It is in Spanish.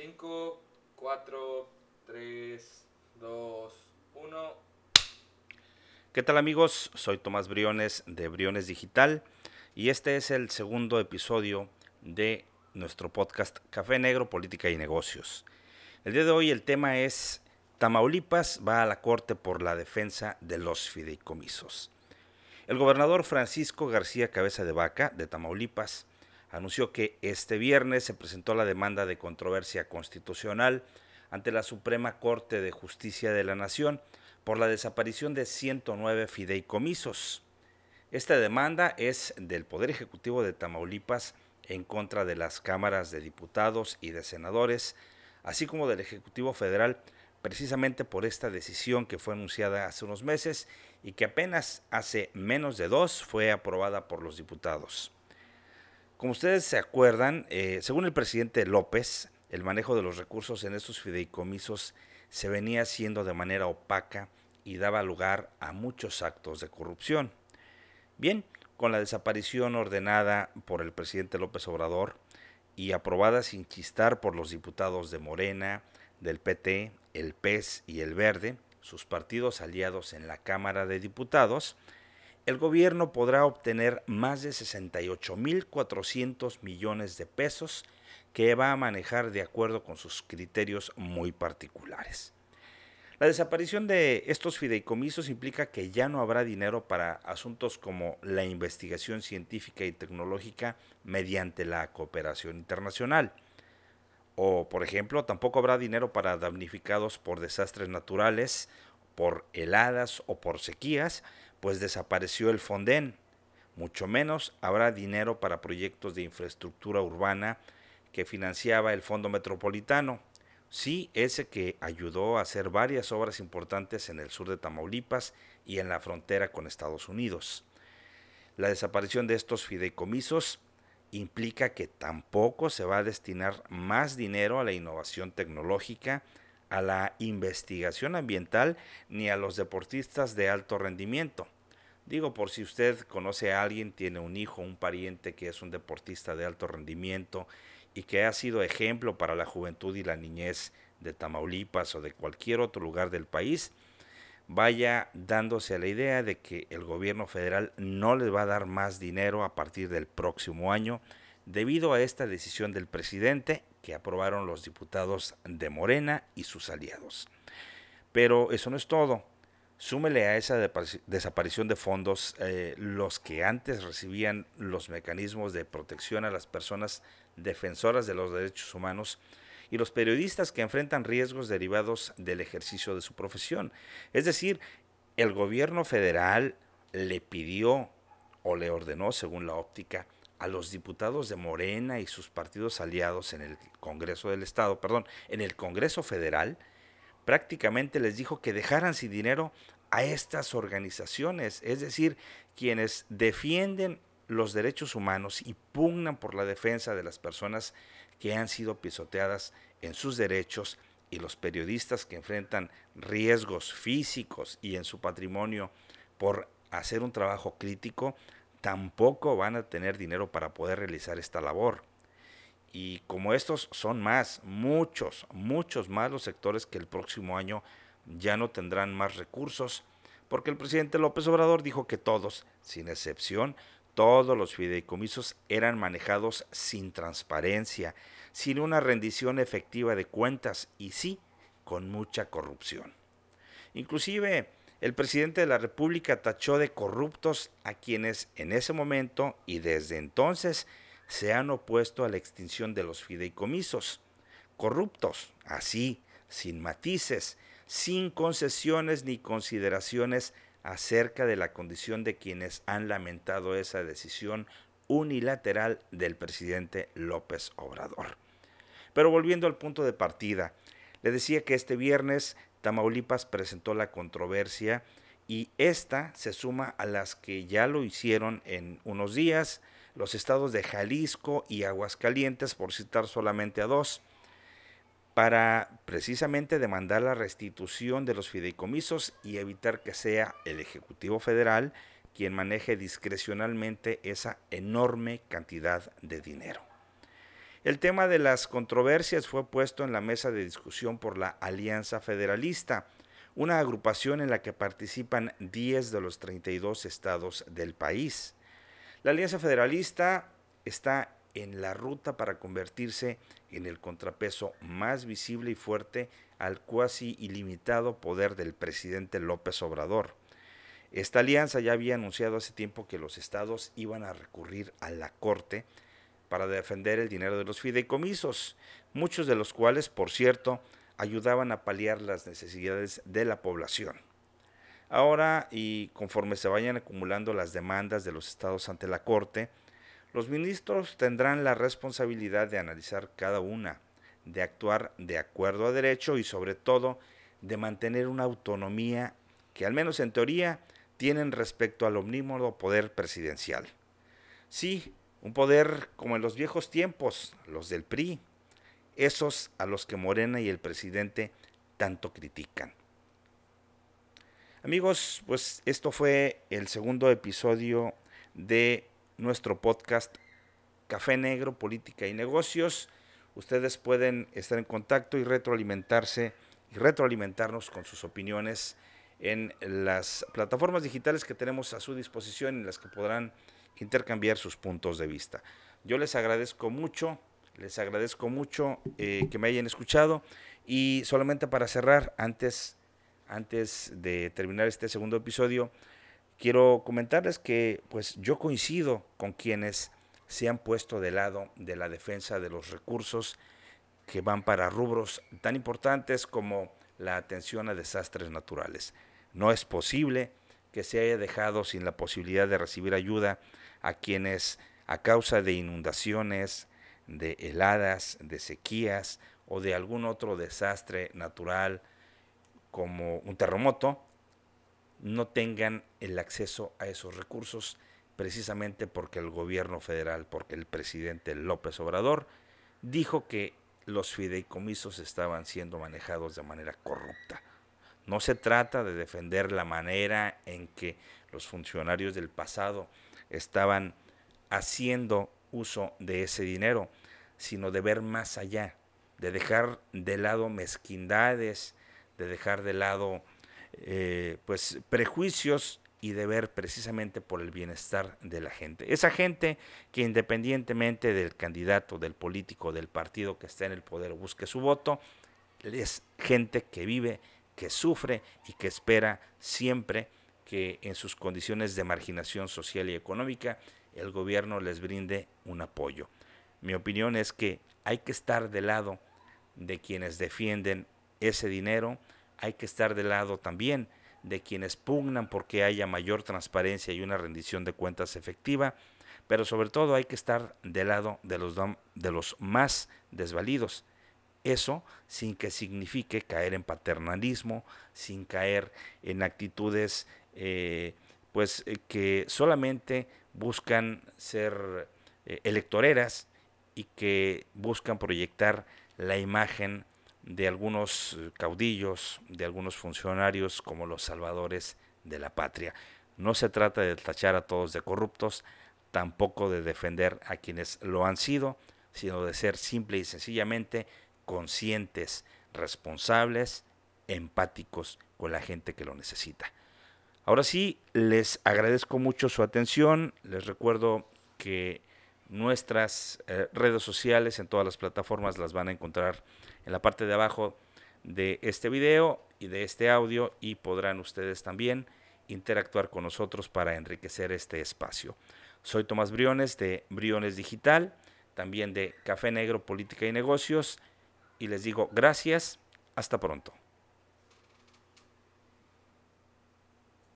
5, 4, 3, 2, 1. ¿Qué tal amigos? Soy Tomás Briones de Briones Digital y este es el segundo episodio de nuestro podcast Café Negro, Política y Negocios. El día de hoy el tema es Tamaulipas va a la Corte por la defensa de los fideicomisos. El gobernador Francisco García Cabeza de Vaca de Tamaulipas anunció que este viernes se presentó la demanda de controversia constitucional ante la Suprema Corte de Justicia de la Nación por la desaparición de 109 fideicomisos. Esta demanda es del Poder Ejecutivo de Tamaulipas en contra de las cámaras de diputados y de senadores, así como del Ejecutivo Federal, precisamente por esta decisión que fue anunciada hace unos meses y que apenas hace menos de dos fue aprobada por los diputados. Como ustedes se acuerdan, eh, según el presidente López, el manejo de los recursos en estos fideicomisos se venía haciendo de manera opaca y daba lugar a muchos actos de corrupción. Bien, con la desaparición ordenada por el presidente López Obrador y aprobada sin chistar por los diputados de Morena, del PT, el PES y el Verde, sus partidos aliados en la Cámara de Diputados, el gobierno podrá obtener más de 68.400 millones de pesos que va a manejar de acuerdo con sus criterios muy particulares. La desaparición de estos fideicomisos implica que ya no habrá dinero para asuntos como la investigación científica y tecnológica mediante la cooperación internacional. O, por ejemplo, tampoco habrá dinero para damnificados por desastres naturales, por heladas o por sequías, pues desapareció el Fonden. Mucho menos habrá dinero para proyectos de infraestructura urbana que financiaba el Fondo Metropolitano. Sí, ese que ayudó a hacer varias obras importantes en el sur de Tamaulipas y en la frontera con Estados Unidos. La desaparición de estos fideicomisos implica que tampoco se va a destinar más dinero a la innovación tecnológica, a la investigación ambiental ni a los deportistas de alto rendimiento. Digo, por si usted conoce a alguien, tiene un hijo, un pariente que es un deportista de alto rendimiento y que ha sido ejemplo para la juventud y la niñez de Tamaulipas o de cualquier otro lugar del país, vaya dándose la idea de que el gobierno federal no les va a dar más dinero a partir del próximo año debido a esta decisión del presidente que aprobaron los diputados de Morena y sus aliados. Pero eso no es todo. Súmele a esa desaparición de fondos eh, los que antes recibían los mecanismos de protección a las personas defensoras de los derechos humanos y los periodistas que enfrentan riesgos derivados del ejercicio de su profesión. Es decir, el gobierno federal le pidió o le ordenó, según la óptica, a los diputados de Morena y sus partidos aliados en el Congreso del Estado, perdón, en el Congreso Federal, prácticamente les dijo que dejaran sin dinero a estas organizaciones, es decir, quienes defienden los derechos humanos y pugnan por la defensa de las personas que han sido pisoteadas en sus derechos y los periodistas que enfrentan riesgos físicos y en su patrimonio por hacer un trabajo crítico, tampoco van a tener dinero para poder realizar esta labor. Y como estos son más, muchos, muchos más los sectores que el próximo año ya no tendrán más recursos, porque el presidente López Obrador dijo que todos, sin excepción, todos los fideicomisos eran manejados sin transparencia, sin una rendición efectiva de cuentas y sí, con mucha corrupción. Inclusive, el presidente de la República tachó de corruptos a quienes en ese momento y desde entonces se han opuesto a la extinción de los fideicomisos. Corruptos, así, sin matices, sin concesiones ni consideraciones acerca de la condición de quienes han lamentado esa decisión unilateral del presidente López Obrador. Pero volviendo al punto de partida, le decía que este viernes Tamaulipas presentó la controversia y esta se suma a las que ya lo hicieron en unos días los estados de Jalisco y Aguascalientes, por citar solamente a dos, para precisamente demandar la restitución de los fideicomisos y evitar que sea el Ejecutivo Federal quien maneje discrecionalmente esa enorme cantidad de dinero. El tema de las controversias fue puesto en la mesa de discusión por la Alianza Federalista, una agrupación en la que participan 10 de los 32 estados del país. La Alianza Federalista está en la ruta para convertirse en el contrapeso más visible y fuerte al cuasi ilimitado poder del presidente López Obrador. Esta alianza ya había anunciado hace tiempo que los estados iban a recurrir a la Corte para defender el dinero de los fideicomisos, muchos de los cuales, por cierto, ayudaban a paliar las necesidades de la población. Ahora, y conforme se vayan acumulando las demandas de los estados ante la Corte, los ministros tendrán la responsabilidad de analizar cada una, de actuar de acuerdo a derecho y sobre todo de mantener una autonomía que al menos en teoría tienen respecto al omnímodo poder presidencial. Sí, un poder como en los viejos tiempos, los del PRI, esos a los que Morena y el presidente tanto critican. Amigos, pues esto fue el segundo episodio de nuestro podcast Café Negro, Política y Negocios. Ustedes pueden estar en contacto y retroalimentarse y retroalimentarnos con sus opiniones en las plataformas digitales que tenemos a su disposición en las que podrán intercambiar sus puntos de vista. Yo les agradezco mucho, les agradezco mucho eh, que me hayan escuchado y solamente para cerrar, antes, antes de terminar este segundo episodio, quiero comentarles que pues yo coincido con quienes se han puesto de lado de la defensa de los recursos que van para rubros tan importantes como la atención a desastres naturales. No es posible que se haya dejado sin la posibilidad de recibir ayuda a quienes a causa de inundaciones, de heladas, de sequías o de algún otro desastre natural como un terremoto, no tengan el acceso a esos recursos precisamente porque el gobierno federal, porque el presidente López Obrador dijo que los fideicomisos estaban siendo manejados de manera corrupta. No se trata de defender la manera en que los funcionarios del pasado estaban haciendo uso de ese dinero, sino de ver más allá, de dejar de lado mezquindades, de dejar de lado eh, pues prejuicios y de ver precisamente por el bienestar de la gente. Esa gente que independientemente del candidato, del político, del partido que está en el poder busque su voto, es gente que vive, que sufre y que espera siempre que en sus condiciones de marginación social y económica el gobierno les brinde un apoyo. Mi opinión es que hay que estar del lado de quienes defienden ese dinero, hay que estar del lado también de quienes pugnan porque haya mayor transparencia y una rendición de cuentas efectiva, pero sobre todo hay que estar del lado de los, de los más desvalidos. Eso sin que signifique caer en paternalismo, sin caer en actitudes eh, pues eh, que solamente buscan ser eh, electoreras y que buscan proyectar la imagen de algunos eh, caudillos, de algunos funcionarios como los salvadores de la patria. No se trata de tachar a todos de corruptos, tampoco de defender a quienes lo han sido, sino de ser simple y sencillamente conscientes, responsables, empáticos con la gente que lo necesita. Ahora sí, les agradezco mucho su atención, les recuerdo que nuestras eh, redes sociales en todas las plataformas las van a encontrar en la parte de abajo de este video y de este audio y podrán ustedes también interactuar con nosotros para enriquecer este espacio. Soy Tomás Briones de Briones Digital, también de Café Negro Política y Negocios y les digo gracias, hasta pronto.